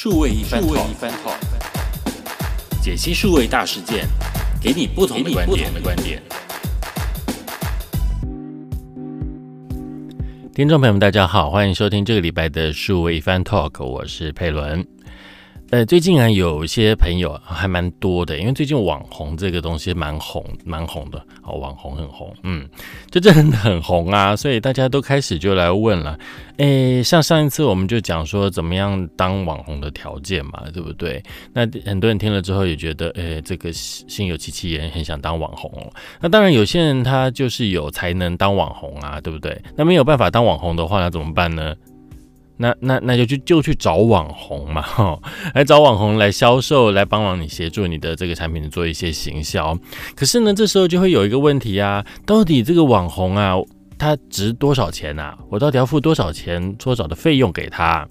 数位一番 talk，解析数位大事件，给你不同的观点。听众朋友们，大家好，欢迎收听这个礼拜的数位一番 talk，我是佩伦。呃，最近啊，有一些朋友还蛮多的，因为最近网红这个东西蛮红，蛮红的哦，网红很红，嗯，就真的很红啊，所以大家都开始就来问了，哎，像上一次我们就讲说怎么样当网红的条件嘛，对不对？那很多人听了之后也觉得，哎，这个心有戚戚焉，很想当网红。那当然，有些人他就是有才能当网红啊，对不对？那没有办法当网红的话，那怎么办呢？那那那就去就去找网红嘛，哈，来找网红来销售，来帮忙你协助你的这个产品做一些行销。可是呢，这时候就会有一个问题啊，到底这个网红啊，他值多少钱啊？我到底要付多少钱搓澡的费用给他？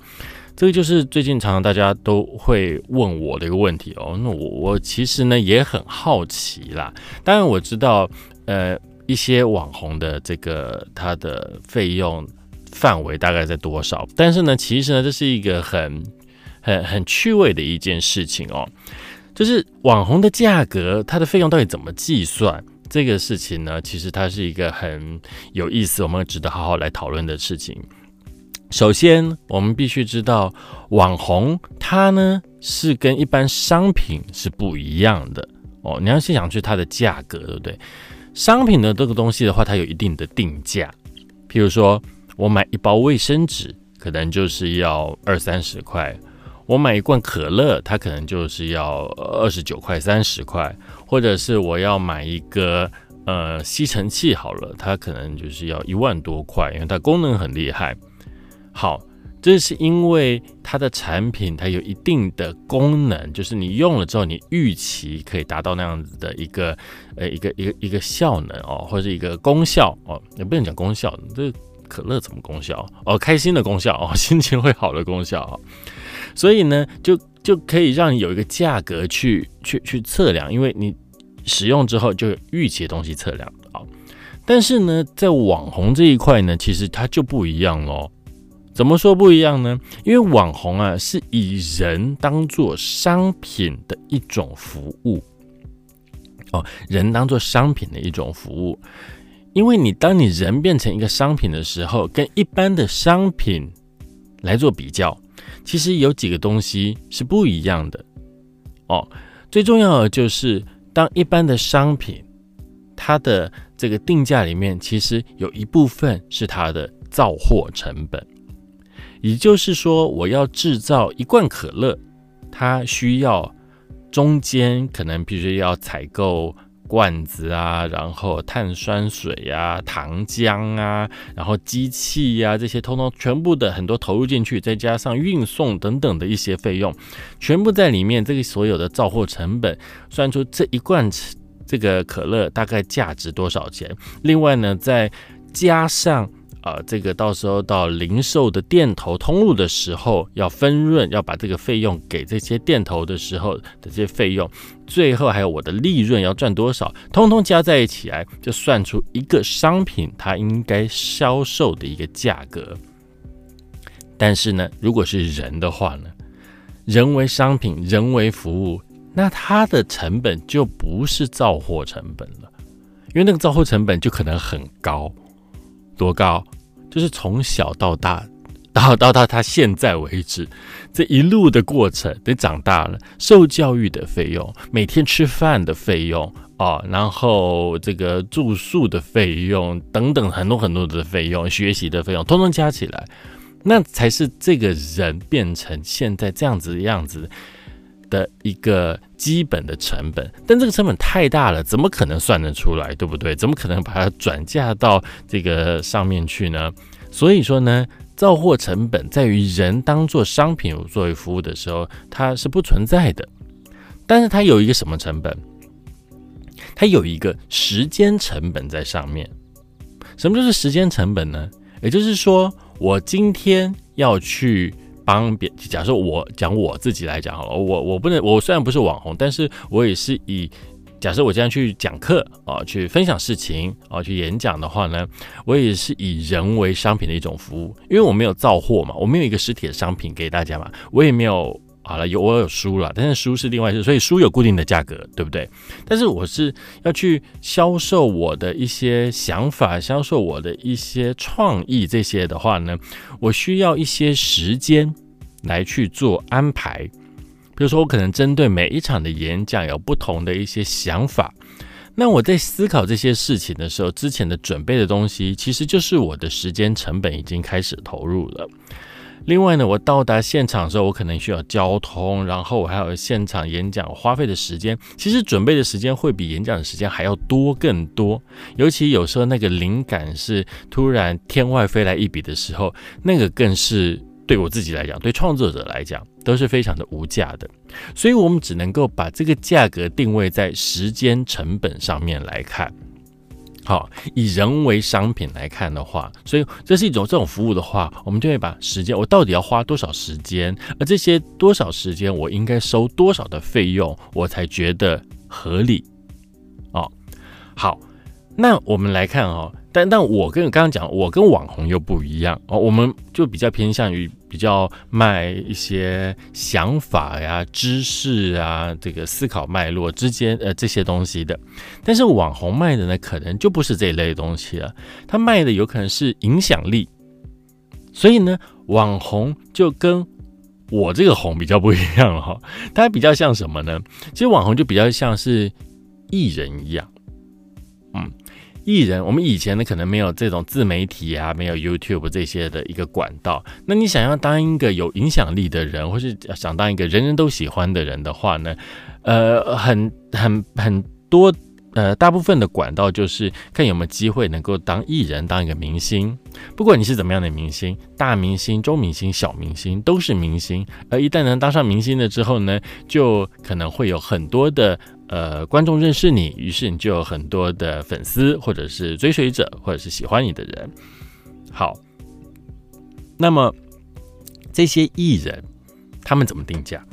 这个就是最近常常大家都会问我的一个问题哦。那我我其实呢也很好奇啦。当然我知道，呃，一些网红的这个他的费用。范围大概在多少？但是呢，其实呢，这是一个很、很、很趣味的一件事情哦。就是网红的价格，它的费用到底怎么计算？这个事情呢，其实它是一个很有意思，我们值得好好来讨论的事情。首先，我们必须知道，网红它呢是跟一般商品是不一样的哦。你要先想去它的价格，对不对？商品的这个东西的话，它有一定的定价，譬如说。我买一包卫生纸，可能就是要二三十块；我买一罐可乐，它可能就是要二十九块、三十块；或者是我要买一个呃吸尘器，好了，它可能就是要一万多块，因为它功能很厉害。好，这是因为它的产品它有一定的功能，就是你用了之后，你预期可以达到那样子的一个呃一个一个一个效能哦，或者一个功效哦，也不能讲功效，这。可乐怎么功效？哦，开心的功效哦，心情会好的功效哦。所以呢，就就可以让你有一个价格去去去测量，因为你使用之后就预期的东西测量啊。但是呢，在网红这一块呢，其实它就不一样喽。怎么说不一样呢？因为网红啊，是以人当做商品的一种服务哦，人当做商品的一种服务。因为你当你人变成一个商品的时候，跟一般的商品来做比较，其实有几个东西是不一样的哦。最重要的就是，当一般的商品，它的这个定价里面，其实有一部分是它的造货成本。也就是说，我要制造一罐可乐，它需要中间可能必须要采购。罐子啊，然后碳酸水啊、糖浆啊，然后机器呀，这些通通全部的很多投入进去，再加上运送等等的一些费用，全部在里面。这个所有的造货成本，算出这一罐这个可乐大概价值多少钱？另外呢，再加上。啊，这个到时候到零售的店头通路的时候，要分润，要把这个费用给这些店头的时候的这些费用，最后还有我的利润要赚多少，通通加在一起来，就算出一个商品它应该销售的一个价格。但是呢，如果是人的话呢，人为商品，人为服务，那它的成本就不是造货成本了，因为那个造货成本就可能很高，多高？就是从小到大，到到到他现在为止，这一路的过程，得长大了，受教育的费用，每天吃饭的费用啊，然后这个住宿的费用等等很多很多的费用，学习的费用，通通加起来，那才是这个人变成现在这样子的样子的一个基本的成本。但这个成本太大了，怎么可能算得出来，对不对？怎么可能把它转嫁到这个上面去呢？所以说呢，造货成本在于人当做商品作为服务的时候，它是不存在的。但是它有一个什么成本？它有一个时间成本在上面。什么就是时间成本呢？也就是说，我今天要去帮别，假设我讲我自己来讲好了，我我不能，我虽然不是网红，但是我也是以。假设我这样去讲课啊，去分享事情啊，去演讲的话呢，我也是以人为商品的一种服务，因为我没有造货嘛，我没有一个实体的商品给大家嘛，我也没有好了，有我有书了，但是书是另外事，所以书有固定的价格，对不对？但是我是要去销售我的一些想法，销售我的一些创意这些的话呢，我需要一些时间来去做安排。比如说，我可能针对每一场的演讲有不同的一些想法。那我在思考这些事情的时候，之前的准备的东西，其实就是我的时间成本已经开始投入了。另外呢，我到达现场的时候，我可能需要交通，然后我还有现场演讲花费的时间，其实准备的时间会比演讲的时间还要多更多。尤其有时候那个灵感是突然天外飞来一笔的时候，那个更是。对我自己来讲，对创作者来讲，都是非常的无价的，所以我们只能够把这个价格定位在时间成本上面来看。好，以人为商品来看的话，所以这是一种这种服务的话，我们就会把时间，我到底要花多少时间，而这些多少时间，我应该收多少的费用，我才觉得合理。哦，好，那我们来看哦。但但我跟刚刚讲，我跟网红又不一样哦，我们就比较偏向于比较卖一些想法呀、知识啊、这个思考脉络之间呃这些东西的。但是网红卖的呢，可能就不是这一类东西了，他卖的有可能是影响力。所以呢，网红就跟我这个红比较不一样了哈，它比较像什么呢？其实网红就比较像是艺人一样，嗯。艺人，我们以前呢可能没有这种自媒体啊，没有 YouTube 这些的一个管道。那你想要当一个有影响力的人，或是想当一个人人都喜欢的人的话呢，呃，很很很多，呃，大部分的管道就是看有没有机会能够当艺人，当一个明星。不管你是怎么样的明星，大明星、中明星、小明星都是明星。而一旦能当上明星了之后呢，就可能会有很多的。呃，观众认识你，于是你就有很多的粉丝，或者是追随者，或者是喜欢你的人。好，那么这些艺人他们怎么定价？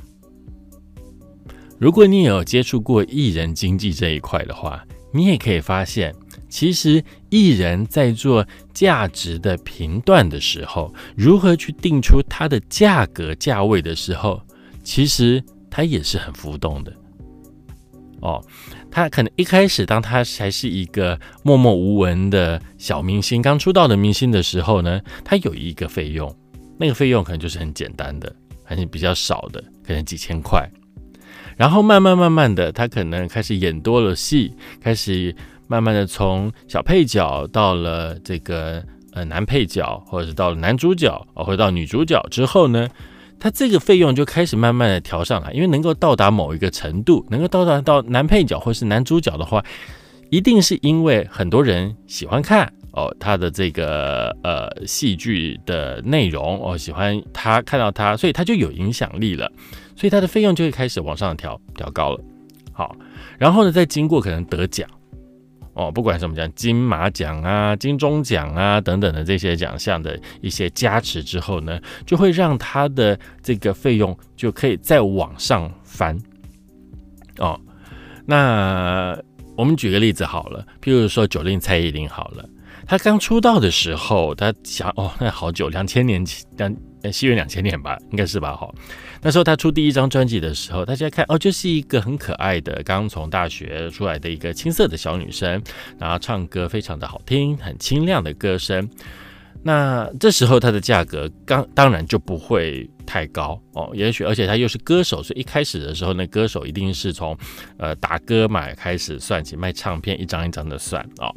如果你有接触过艺人经济这一块的话，你也可以发现，其实艺人在做价值的评断的时候，如何去定出它的价格价位的时候，其实它也是很浮动的。哦，他可能一开始，当他还是一个默默无闻的小明星，刚出道的明星的时候呢，他有一个费用，那个费用可能就是很简单的，还是比较少的，可能几千块。然后慢慢慢慢的，他可能开始演多了戏，开始慢慢的从小配角到了这个呃男配角，或者是到了男主角，或者到女主角之后呢？他这个费用就开始慢慢的调上来，因为能够到达某一个程度，能够到达到男配角或是男主角的话，一定是因为很多人喜欢看哦他的这个呃戏剧的内容哦，喜欢他看到他，所以他就有影响力了，所以他的费用就会开始往上调，调高了。好，然后呢，再经过可能得奖。哦，不管什么奖，金马奖啊、金钟奖啊等等的这些奖项的一些加持之后呢，就会让他的这个费用就可以再往上翻。哦，那我们举个例子好了，譬如说九令蔡依林好了，她刚出道的时候，她想哦，那好久，两千年前，两西元两千年吧，应该是吧？哈。那时候他出第一张专辑的时候，大家看哦，就是一个很可爱的刚从大学出来的一个青涩的小女生，然后唱歌非常的好听，很清亮的歌声。那这时候她的价格刚当然就不会太高哦，也许而且她又是歌手，所以一开始的时候呢，歌手一定是从呃打歌买开始算起，卖唱片一张一张的算哦。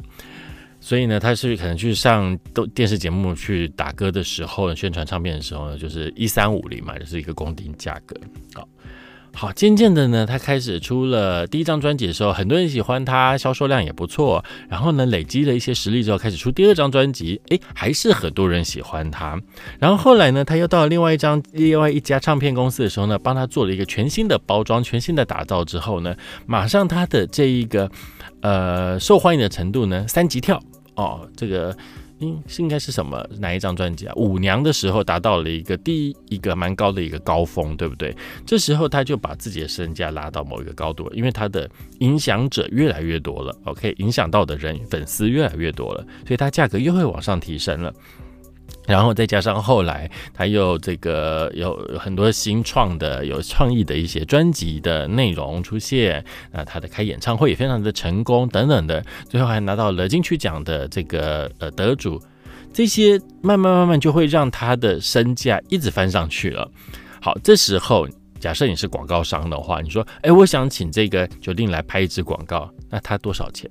所以呢，他是可能去上都电视节目去打歌的时候，宣传唱片的时候呢，就是一三五零嘛，就是一个公定价格。好，好，渐渐的呢，他开始出了第一张专辑的时候，很多人喜欢他，销售量也不错。然后呢，累积了一些实力之后，开始出第二张专辑，诶，还是很多人喜欢他。然后后来呢，他又到了另外一张另外一家唱片公司的时候呢，帮他做了一个全新的包装、全新的打造之后呢，马上他的这一个呃受欢迎的程度呢，三级跳。哦，这个应是应该是什么哪一张专辑啊？舞娘的时候达到了一个第一个蛮高的一个高峰，对不对？这时候他就把自己的身价拉到某一个高度，因为他的影响者越来越多了，OK，影响到的人粉丝越来越多了，所以他价格又会往上提升了。然后再加上后来他又这个有很多新创的、有创意的一些专辑的内容出现，那他的开演唱会也非常的成功等等的，最后还拿到了金曲奖的这个呃得主，这些慢慢慢慢就会让他的身价一直翻上去了。好，这时候假设你是广告商的话，你说，哎，我想请这个决定来拍一支广告，那他多少钱？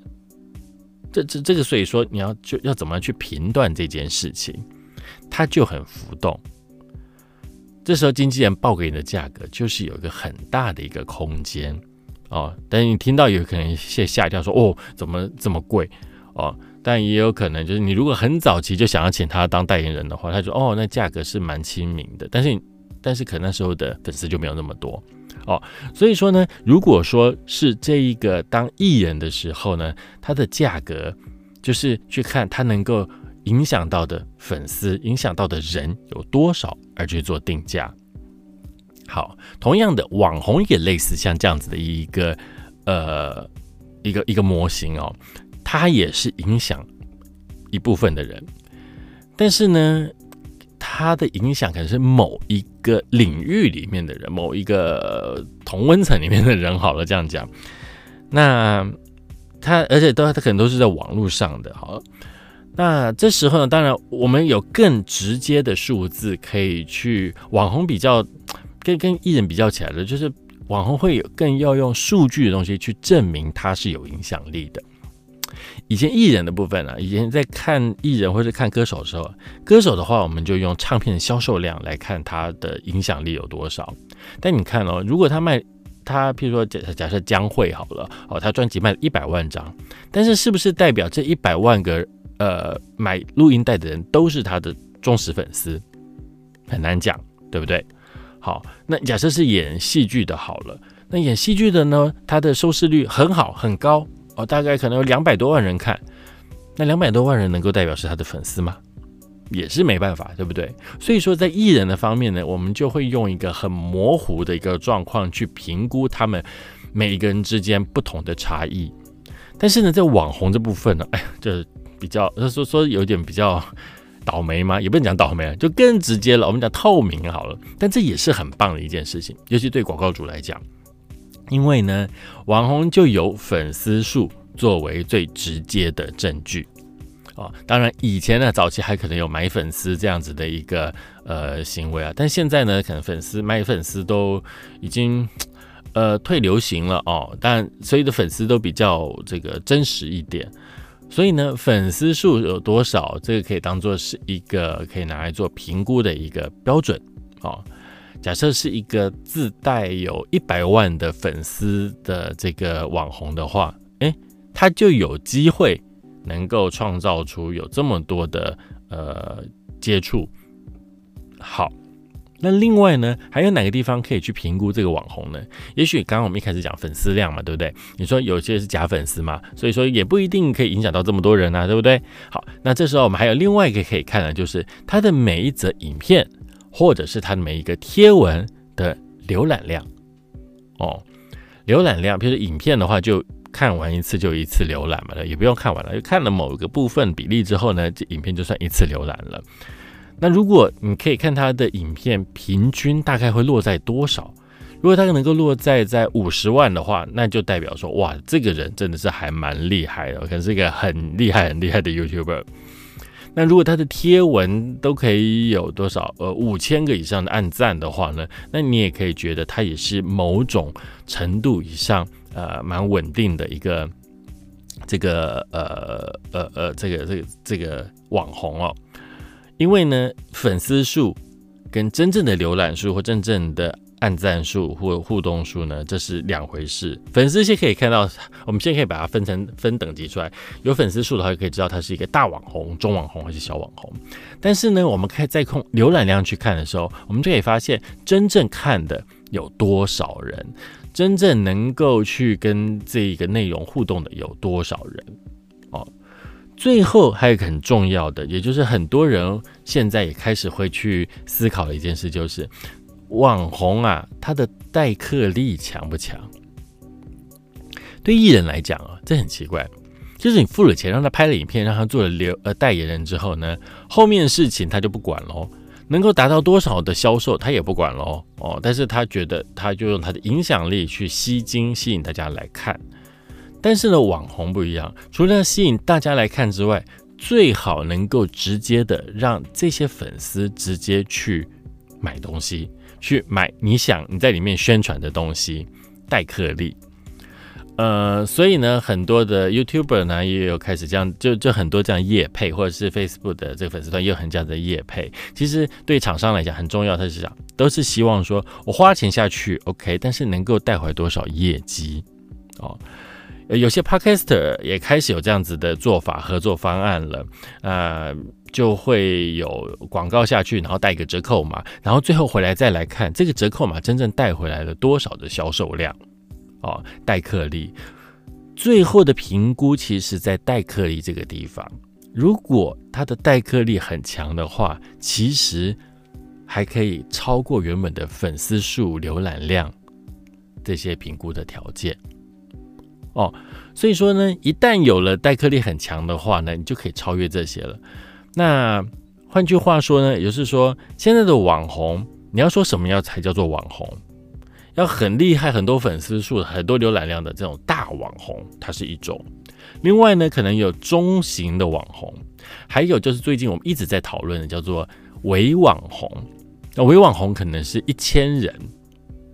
这这这个，所以说你要就要怎么去评断这件事情？它就很浮动，这时候经纪人报给你的价格就是有一个很大的一个空间哦。但你听到有可能先吓掉，说哦怎么这么贵哦？但也有可能就是你如果很早期就想要请他当代言人的话，他说哦那价格是蛮亲民的。但是但是可能那时候的粉丝就没有那么多哦。所以说呢，如果说是这一个当艺人的时候呢，他的价格就是去看他能够。影响到的粉丝，影响到的人有多少，而去做定价。好，同样的网红也类似像这样子的一个呃一个一个模型哦，它也是影响一部分的人，但是呢，它的影响可能是某一个领域里面的人，某一个同温层里面的人。好了，这样讲，那他而且都他可能都是在网络上的，好。那这时候呢，当然我们有更直接的数字可以去网红比较，跟跟艺人比较起来的，就是网红会有更要用数据的东西去证明他是有影响力的。以前艺人的部分呢，以前在看艺人或者看歌手的时候，歌手的话我们就用唱片的销售量来看他的影响力有多少。但你看哦，如果他卖他，譬如说假假设江蕙好了，哦，他专辑卖了一百万张，但是是不是代表这一百万个？呃，买录音带的人都是他的忠实粉丝，很难讲，对不对？好，那假设是演戏剧的，好了，那演戏剧的呢，他的收视率很好，很高哦，大概可能有两百多万人看，那两百多万人能够代表是他的粉丝吗？也是没办法，对不对？所以说，在艺人的方面呢，我们就会用一个很模糊的一个状况去评估他们每一个人之间不同的差异。但是呢，在网红这部分呢，哎呀，这。比较他说说有点比较倒霉吗？也不能讲倒霉，就更直接了。我们讲透明好了，但这也是很棒的一件事情，尤其对广告主来讲，因为呢，网红就有粉丝数作为最直接的证据啊。当然，以前呢，早期还可能有买粉丝这样子的一个呃行为啊，但现在呢，可能粉丝买粉丝都已经呃退流行了哦。但所有的粉丝都比较这个真实一点。所以呢，粉丝数有多少，这个可以当做是一个可以拿来做评估的一个标准哦。假设是一个自带有一百万的粉丝的这个网红的话，诶，他就有机会能够创造出有这么多的呃接触。好。那另外呢，还有哪个地方可以去评估这个网红呢？也许刚刚我们一开始讲粉丝量嘛，对不对？你说有些是假粉丝嘛，所以说也不一定可以影响到这么多人啊，对不对？好，那这时候我们还有另外一个可以看的，就是它的每一则影片，或者是它的每一个贴文的浏览量。哦，浏览量，比如说影片的话，就看完一次就一次浏览嘛，也不用看完了，就看了某个部分比例之后呢，这影片就算一次浏览了。那如果你可以看他的影片，平均大概会落在多少？如果他能够落在在五十万的话，那就代表说，哇，这个人真的是还蛮厉害的，可能是一个很厉害很厉害的 YouTuber。那如果他的贴文都可以有多少？呃，五千个以上的按赞的话呢？那你也可以觉得他也是某种程度以上，呃，蛮稳定的一个这个呃呃呃这个这个这个网红哦。因为呢，粉丝数跟真正的浏览数或真正的按赞数或互动数呢，这是两回事。粉丝先可以看到，我们现在可以把它分成分等级出来。有粉丝数的话，就可以知道它是一个大网红、中网红还是小网红。但是呢，我们可以在空浏览量去看的时候，我们就可以发现真正看的有多少人，真正能够去跟这一个内容互动的有多少人。最后还有一个很重要的，也就是很多人现在也开始会去思考的一件事，就是网红啊，他的待客力强不强？对艺人来讲啊，这很奇怪。就是你付了钱让他拍了影片，让他做了流呃代言人之后呢，后面的事情他就不管喽，能够达到多少的销售他也不管喽哦，但是他觉得他就用他的影响力去吸金，吸引大家来看。但是呢，网红不一样，除了吸引大家来看之外，最好能够直接的让这些粉丝直接去买东西，去买你想你在里面宣传的东西，带客力。呃，所以呢，很多的 YouTuber 呢也有开始这样，就就很多这样夜配，或者是 Facebook 的这个粉丝团也有很这样的夜配。其实对厂商来讲很重要，他是讲都是希望说我花钱下去 OK，但是能够带回多少业绩哦。有些 Podcaster 也开始有这样子的做法合作方案了，呃，就会有广告下去，然后带一个折扣码，然后最后回来再来看这个折扣码真正带回来了多少的销售量。哦，代客力最后的评估，其实在代客力这个地方，如果它的代客力很强的话，其实还可以超过原本的粉丝数、浏览量这些评估的条件。哦，所以说呢，一旦有了代客力很强的话呢，你就可以超越这些了。那换句话说呢，也就是说，现在的网红，你要说什么样才叫做网红？要很厉害，很多粉丝数、很多浏览量的这种大网红，它是一种。另外呢，可能有中型的网红，还有就是最近我们一直在讨论的叫做伪网红。那伪网红可能是一千人，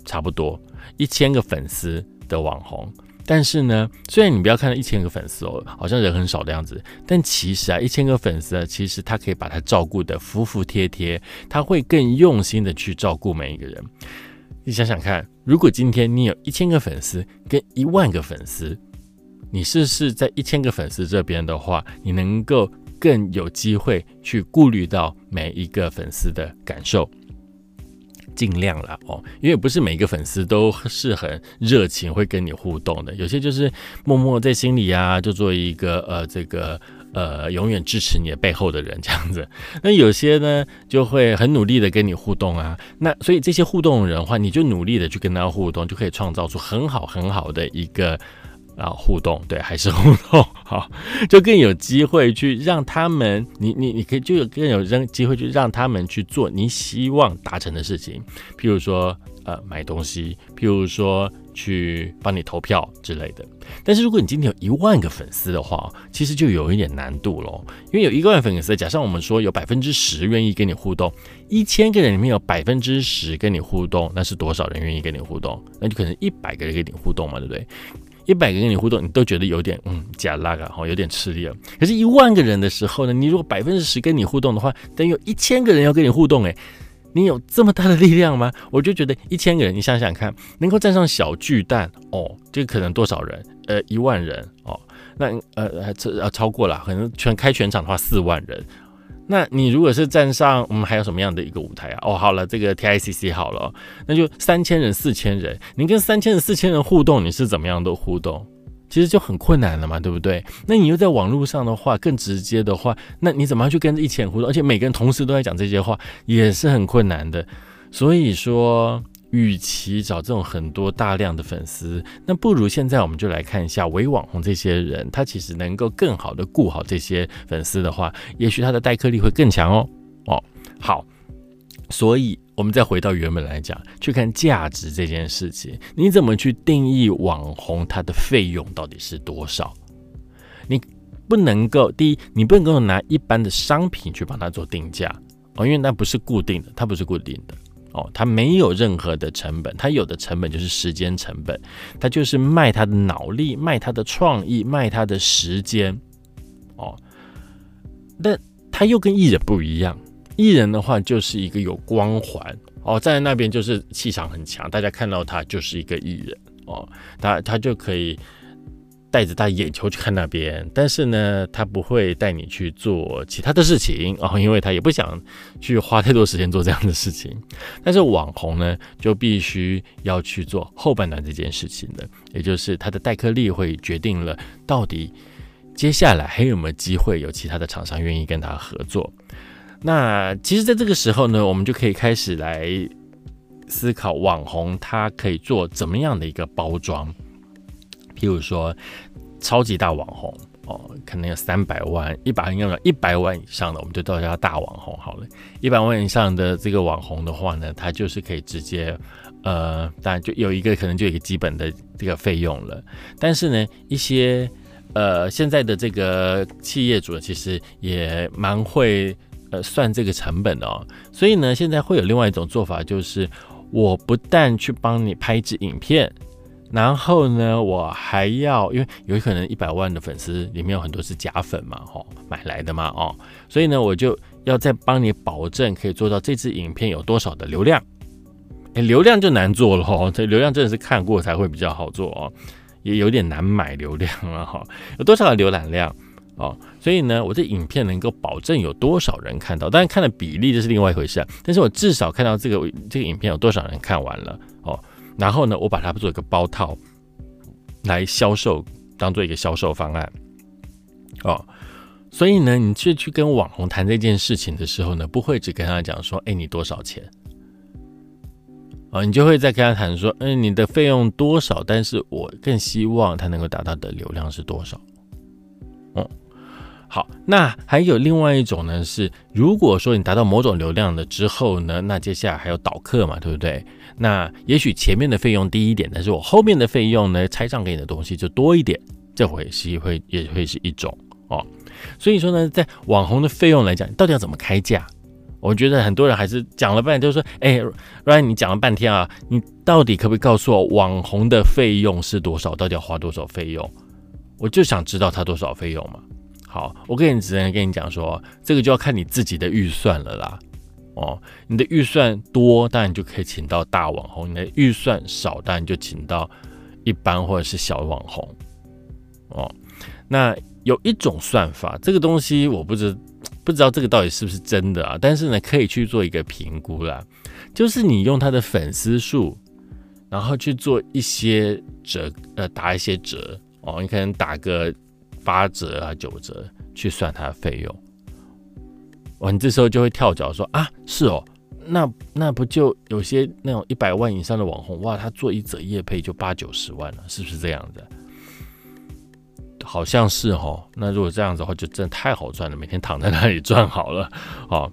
差不多一千个粉丝的网红。但是呢，虽然你不要看到一千个粉丝哦，好像人很少的样子，但其实啊，一千个粉丝啊，其实他可以把他照顾的服服帖帖，他会更用心的去照顾每一个人。你想想看，如果今天你有一千个粉丝跟一万个粉丝，你是不是在一千个粉丝这边的话，你能够更有机会去顾虑到每一个粉丝的感受，尽量了哦，因为不是每个粉丝都是很热情会跟你互动的，有些就是默默在心里啊，就做一个呃这个。呃，永远支持你的背后的人这样子，那有些呢就会很努力的跟你互动啊，那所以这些互动人的话，你就努力的去跟他互动，就可以创造出很好很好的一个啊互动，对，还是互动好，就更有机会去让他们，你你你可以就有更有让机会去让他们去做你希望达成的事情，譬如说呃买东西，譬如说。去帮你投票之类的，但是如果你今天有一万个粉丝的话，其实就有一点难度喽。因为有一万粉丝，假设我们说有百分之十愿意跟你互动，一千个人里面有百分之十跟你互动，那是多少人愿意跟你互动？那就可能一百个人跟你互动嘛，对不对？一百个跟你互动，你都觉得有点嗯假拉个哈，有点吃力了。可是，一万个人的时候呢，你如果百分之十跟你互动的话，等于有一千个人要跟你互动，诶。你有这么大的力量吗？我就觉得一千个人，你想想看，能够站上小巨蛋哦，这个可能多少人？呃，一万人哦，那呃呃这呃超过了，可能全开全场的话四万人。那你如果是站上，我们还有什么样的一个舞台啊？哦，好了，这个 T I C C 好了，那就三千人、四千人，你跟三千人、四千人互动，你是怎么样的互动？其实就很困难了嘛，对不对？那你又在网络上的话，更直接的话，那你怎么样去跟一千人互动？而且每个人同时都在讲这些话，也是很困难的。所以说，与其找这种很多大量的粉丝，那不如现在我们就来看一下伪网红这些人，他其实能够更好的顾好这些粉丝的话，也许他的代客力会更强哦。哦，好，所以。我们再回到原本来讲，去看价值这件事情，你怎么去定义网红它的费用到底是多少？你不能够第一，你不能够拿一般的商品去帮他做定价哦，因为那不是固定的，它不是固定的哦，它没有任何的成本，它有的成本就是时间成本，它就是卖它的脑力，卖它的创意，卖它的时间哦。但它又跟艺人不一样。艺人的话就是一个有光环哦，站在那边就是气场很强，大家看到他就是一个艺人哦，他他就可以带着大眼球去看那边，但是呢，他不会带你去做其他的事情哦，因为他也不想去花太多时间做这样的事情。但是网红呢，就必须要去做后半段这件事情的，也就是他的代客力会决定了到底接下来还有没有机会有其他的厂商愿意跟他合作。那其实，在这个时候呢，我们就可以开始来思考网红他可以做怎么样的一个包装。譬如说，超级大网红哦，可能有三百万、一百万、一百万以上的，我们就叫他大网红好了。一百万以上的这个网红的话呢，他就是可以直接，呃，当然就有一个可能就有一个基本的这个费用了。但是呢，一些呃现在的这个企业主其实也蛮会呃算这个成本的哦。所以呢，现在会有另外一种做法，就是我不但去帮你拍一支影片。然后呢，我还要，因为有可能一百万的粉丝里面有很多是假粉嘛，哦，买来的嘛，哦，所以呢，我就要再帮你保证可以做到这支影片有多少的流量。哎，流量就难做了哦，这流量真的是看过才会比较好做哦，也有点难买流量了哈。有多少的浏览量哦？所以呢，我这影片能够保证有多少人看到，当然看的比例这是另外一回事啊。但是我至少看到这个这个影片有多少人看完了哦。然后呢，我把它做一个包套来销售，当做一个销售方案哦。所以呢，你去去跟网红谈这件事情的时候呢，不会只跟他讲说，哎，你多少钱？哦，你就会再跟他谈说，嗯，你的费用多少？但是我更希望他能够达到的流量是多少？哦。好，那还有另外一种呢，是如果说你达到某种流量了之后呢，那接下来还有导客嘛，对不对？那也许前面的费用低一点，但是我后面的费用呢，拆账给你的东西就多一点，这回是会也会是一种哦。所以说呢，在网红的费用来讲，到底要怎么开价？我觉得很多人还是讲了半天，就是说，哎，Ryan，你讲了半天啊，你到底可不可以告诉我网红的费用是多少？到底要花多少费用？我就想知道他多少费用嘛。好，我跟你只能跟你讲说，这个就要看你自己的预算了啦。哦，你的预算多，当然就可以请到大网红；你的预算少，当然就请到一般或者是小网红。哦，那有一种算法，这个东西我不知不知道这个到底是不是真的啊？但是呢，可以去做一个评估啦，就是你用他的粉丝数，然后去做一些折，呃，打一些折哦，你可能打个。八折啊，九折去算他的费用，哇！你这时候就会跳脚说啊，是哦，那那不就有些那种一百万以上的网红哇，他做一折业配就八九十万了，是不是这样子？好像是哦。那如果这样子的话，就真的太好赚了，每天躺在那里赚好了，哦。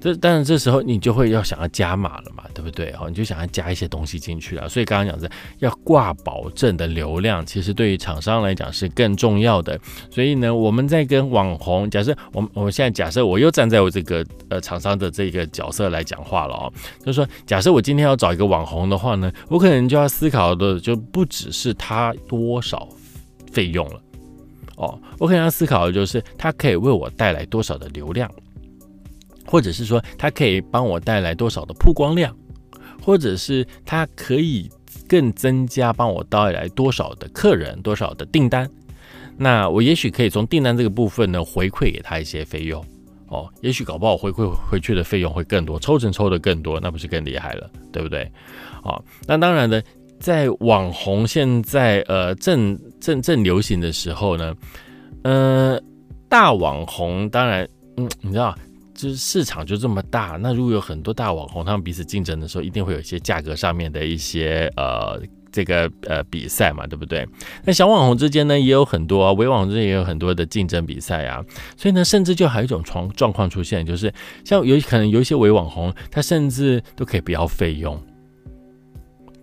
这当然，这时候你就会要想要加码了嘛，对不对？哦，你就想要加一些东西进去了。所以刚刚讲的要挂保证的流量，其实对于厂商来讲是更重要的。所以呢，我们在跟网红，假设我们我们现在假设我又站在我这个呃厂商的这个角色来讲话了哦，就是说，假设我今天要找一个网红的话呢，我可能就要思考的就不只是他多少费用了哦，我可能要思考的就是他可以为我带来多少的流量。或者是说，它可以帮我带来多少的曝光量，或者是它可以更增加帮我带来多少的客人、多少的订单。那我也许可以从订单这个部分呢回馈给他一些费用哦，也许搞不好回馈回去的费用会更多，抽成抽的更多，那不是更厉害了，对不对？哦，那当然呢，在网红现在呃正正正流行的时候呢，呃，大网红当然，嗯，你知道。就是市场就这么大，那如果有很多大网红，他们彼此竞争的时候，一定会有一些价格上面的一些呃这个呃比赛嘛，对不对？那小网红之间呢，也有很多啊，微网红之间也有很多的竞争比赛啊。所以呢，甚至就还有一种状状况出现，就是像有可能有一些微网红，他甚至都可以不要费用，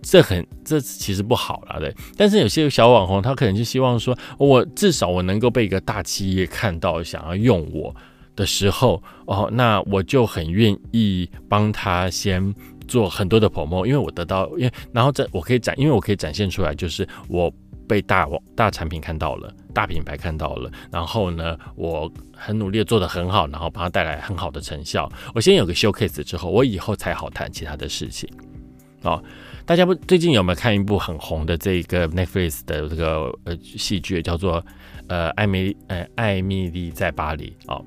这很这其实不好了，对。但是有些小网红，他可能就希望说，我至少我能够被一个大企业看到，想要用我。的时候哦，那我就很愿意帮他先做很多的 promo，因为我得到，因为然后这我可以展，因为我可以展现出来，就是我被大大产品看到了，大品牌看到了，然后呢，我很努力做的很好，然后帮他带来很好的成效。我先有个 showcase 之后，我以后才好谈其他的事情。哦，大家不最近有没有看一部很红的这个 Netflix 的这个呃戏剧，叫做呃艾米呃艾米丽在巴黎哦。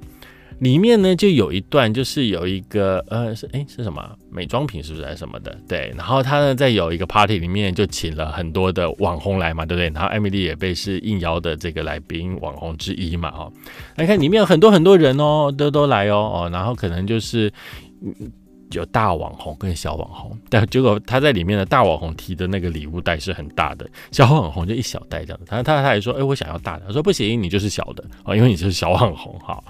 里面呢就有一段，就是有一个呃是哎是什么美妆品是不是还是什么的？对，然后他呢在有一个 party 里面就请了很多的网红来嘛，对不对？然后艾米丽也被是应邀的这个来宾网红之一嘛，哈。来看里面有很多很多人哦，都都来哦哦，然后可能就是有大网红跟小网红，但结果他在里面的大网红提的那个礼物袋是很大的，小网红就一小袋这样子。他他他还说，哎，我想要大的。他说不行，你就是小的啊，因为你就是小网红哈。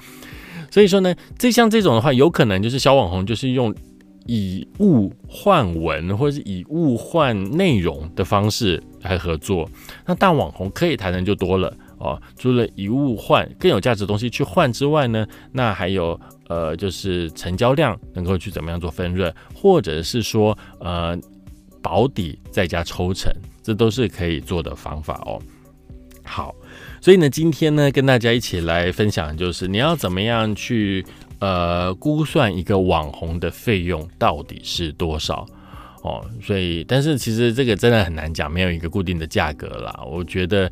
所以说呢，这像这种的话，有可能就是小网红就是用以物换文或者是以物换内容的方式来合作。那大网红可以谈的就多了哦，除了以物换更有价值的东西去换之外呢，那还有。呃，就是成交量能够去怎么样做分润，或者是说呃保底再加抽成，这都是可以做的方法哦。好，所以呢，今天呢跟大家一起来分享，就是你要怎么样去呃估算一个网红的费用到底是多少。哦，所以，但是其实这个真的很难讲，没有一个固定的价格啦。我觉得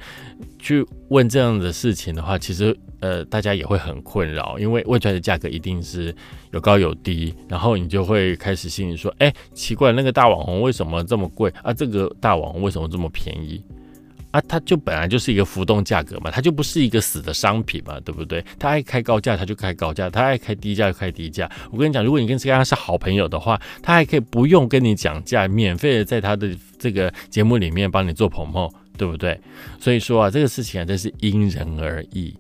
去问这样的事情的话，其实呃，大家也会很困扰，因为问出来的价格一定是有高有低，然后你就会开始心里说，哎，奇怪，那个大网红为什么这么贵啊？这个大网红为什么这么便宜？啊，它就本来就是一个浮动价格嘛，它就不是一个死的商品嘛，对不对？它爱开高价，它就开高价；它爱开低价就开低价。我跟你讲，如果你跟这个人是好朋友的话，他还可以不用跟你讲价，免费的在他的这个节目里面帮你做捧捧，对不对？所以说啊，这个事情啊，真是因人而异。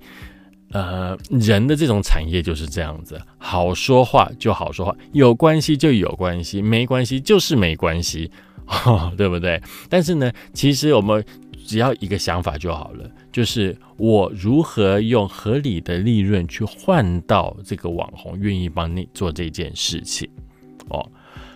呃，人的这种产业就是这样子，好说话就好说话，有关系就有关系，没关系就是没关系，对不对？但是呢，其实我们。只要一个想法就好了，就是我如何用合理的利润去换到这个网红愿意帮你做这件事情，哦，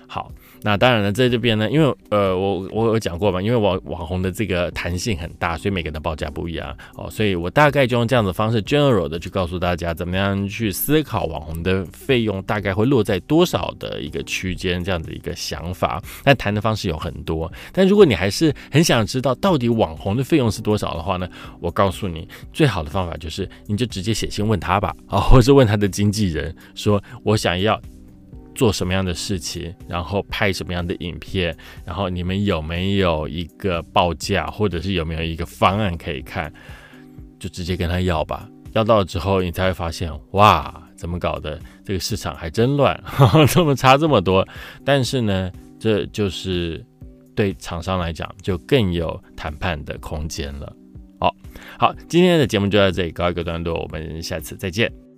好。那当然了，在这边呢，因为呃，我我有讲过嘛，因为网网红的这个弹性很大，所以每个人的报价不一样哦，所以我大概就用这样的方式，general 的去告诉大家，怎么样去思考网红的费用大概会落在多少的一个区间，这样的一个想法。那谈的方式有很多，但如果你还是很想知道到底网红的费用是多少的话呢，我告诉你，最好的方法就是你就直接写信问他吧，啊，或者问他的经纪人，说我想要。做什么样的事情，然后拍什么样的影片，然后你们有没有一个报价，或者是有没有一个方案可以看，就直接跟他要吧。要到了之后，你才会发现，哇，怎么搞的？这个市场还真乱，这么差这么多。但是呢，这就是对厂商来讲，就更有谈判的空间了。好，好，今天的节目就到这里告一个段落，我们下次再见。